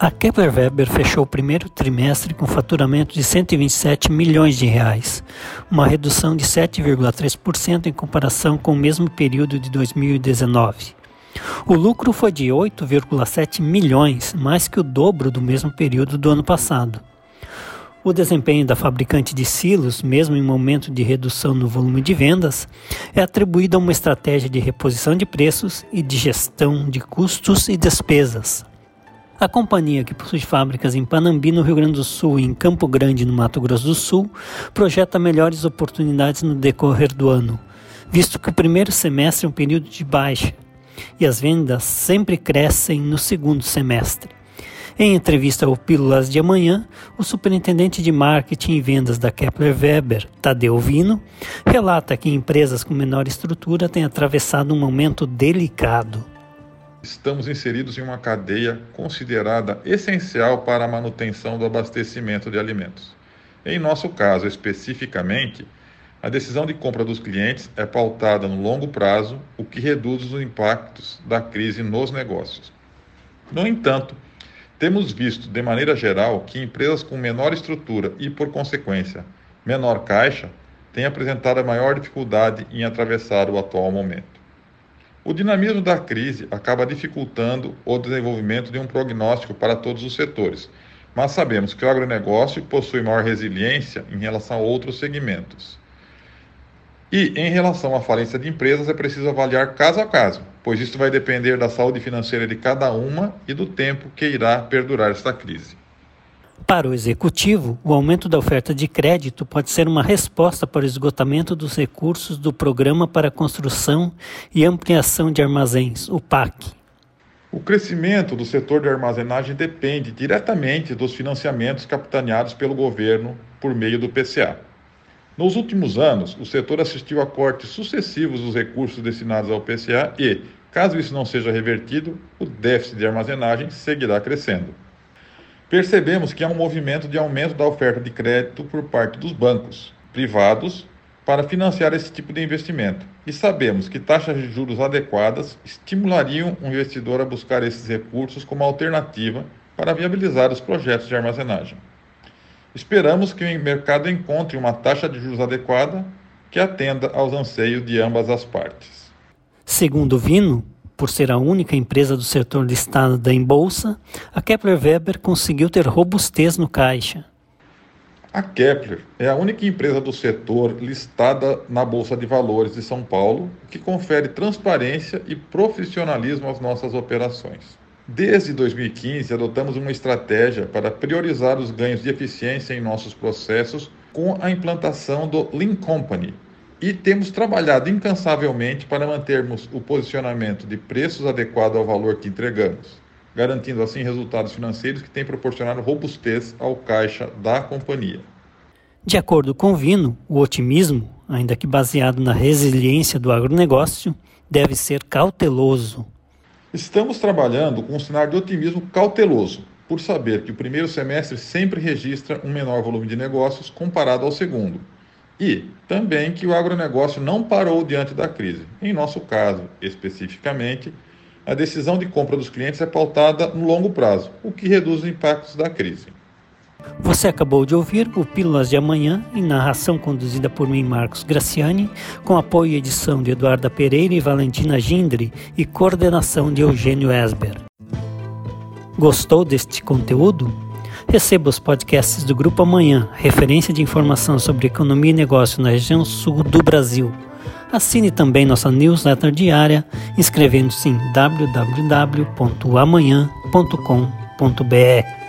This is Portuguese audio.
A Kepler Weber fechou o primeiro trimestre com faturamento de 127 milhões de reais, uma redução de 7,3% em comparação com o mesmo período de 2019. O lucro foi de 8,7 milhões, mais que o dobro do mesmo período do ano passado. O desempenho da fabricante de silos, mesmo em momento de redução no volume de vendas, é atribuído a uma estratégia de reposição de preços e de gestão de custos e despesas. A companhia, que possui fábricas em Panambi, no Rio Grande do Sul, e em Campo Grande, no Mato Grosso do Sul, projeta melhores oportunidades no decorrer do ano, visto que o primeiro semestre é um período de baixa e as vendas sempre crescem no segundo semestre. Em entrevista ao Pílulas de Amanhã, o superintendente de marketing e vendas da Kepler Weber, Tadeu Vino, relata que empresas com menor estrutura têm atravessado um momento delicado estamos inseridos em uma cadeia considerada essencial para a manutenção do abastecimento de alimentos. Em nosso caso, especificamente, a decisão de compra dos clientes é pautada no longo prazo, o que reduz os impactos da crise nos negócios. No entanto, temos visto, de maneira geral, que empresas com menor estrutura e, por consequência, menor caixa têm apresentado a maior dificuldade em atravessar o atual momento. O dinamismo da crise acaba dificultando o desenvolvimento de um prognóstico para todos os setores, mas sabemos que o agronegócio possui maior resiliência em relação a outros segmentos. E, em relação à falência de empresas, é preciso avaliar caso a caso, pois isso vai depender da saúde financeira de cada uma e do tempo que irá perdurar esta crise. Para o executivo, o aumento da oferta de crédito pode ser uma resposta para o esgotamento dos recursos do Programa para Construção e Ampliação de Armazéns, o PAC. O crescimento do setor de armazenagem depende diretamente dos financiamentos capitaneados pelo governo por meio do PCA. Nos últimos anos, o setor assistiu a cortes sucessivos dos recursos destinados ao PCA e, caso isso não seja revertido, o déficit de armazenagem seguirá crescendo percebemos que há um movimento de aumento da oferta de crédito por parte dos bancos privados para financiar esse tipo de investimento. E sabemos que taxas de juros adequadas estimulariam o investidor a buscar esses recursos como alternativa para viabilizar os projetos de armazenagem. Esperamos que o mercado encontre uma taxa de juros adequada que atenda aos anseios de ambas as partes. Segundo Vino, por ser a única empresa do setor listada em bolsa, a Kepler Weber conseguiu ter robustez no caixa. A Kepler é a única empresa do setor listada na Bolsa de Valores de São Paulo que confere transparência e profissionalismo às nossas operações. Desde 2015, adotamos uma estratégia para priorizar os ganhos de eficiência em nossos processos com a implantação do Lean Company, e temos trabalhado incansavelmente para mantermos o posicionamento de preços adequado ao valor que entregamos, garantindo assim resultados financeiros que têm proporcionado robustez ao caixa da companhia. De acordo com Vino, o otimismo, ainda que baseado na resiliência do agronegócio, deve ser cauteloso. Estamos trabalhando com um cenário de otimismo cauteloso, por saber que o primeiro semestre sempre registra um menor volume de negócios comparado ao segundo e também que o agronegócio não parou diante da crise. Em nosso caso, especificamente, a decisão de compra dos clientes é pautada no longo prazo, o que reduz os impactos da crise. Você acabou de ouvir o Pílulas de Amanhã, em narração conduzida por mim, Marcos Graciani, com apoio e edição de Eduarda Pereira e Valentina Gindre e coordenação de Eugênio Esber. Gostou deste conteúdo? Receba os podcasts do Grupo Amanhã, referência de informação sobre economia e negócio na região sul do Brasil. Assine também nossa newsletter diária, inscrevendo-se em www.amanhã.com.br.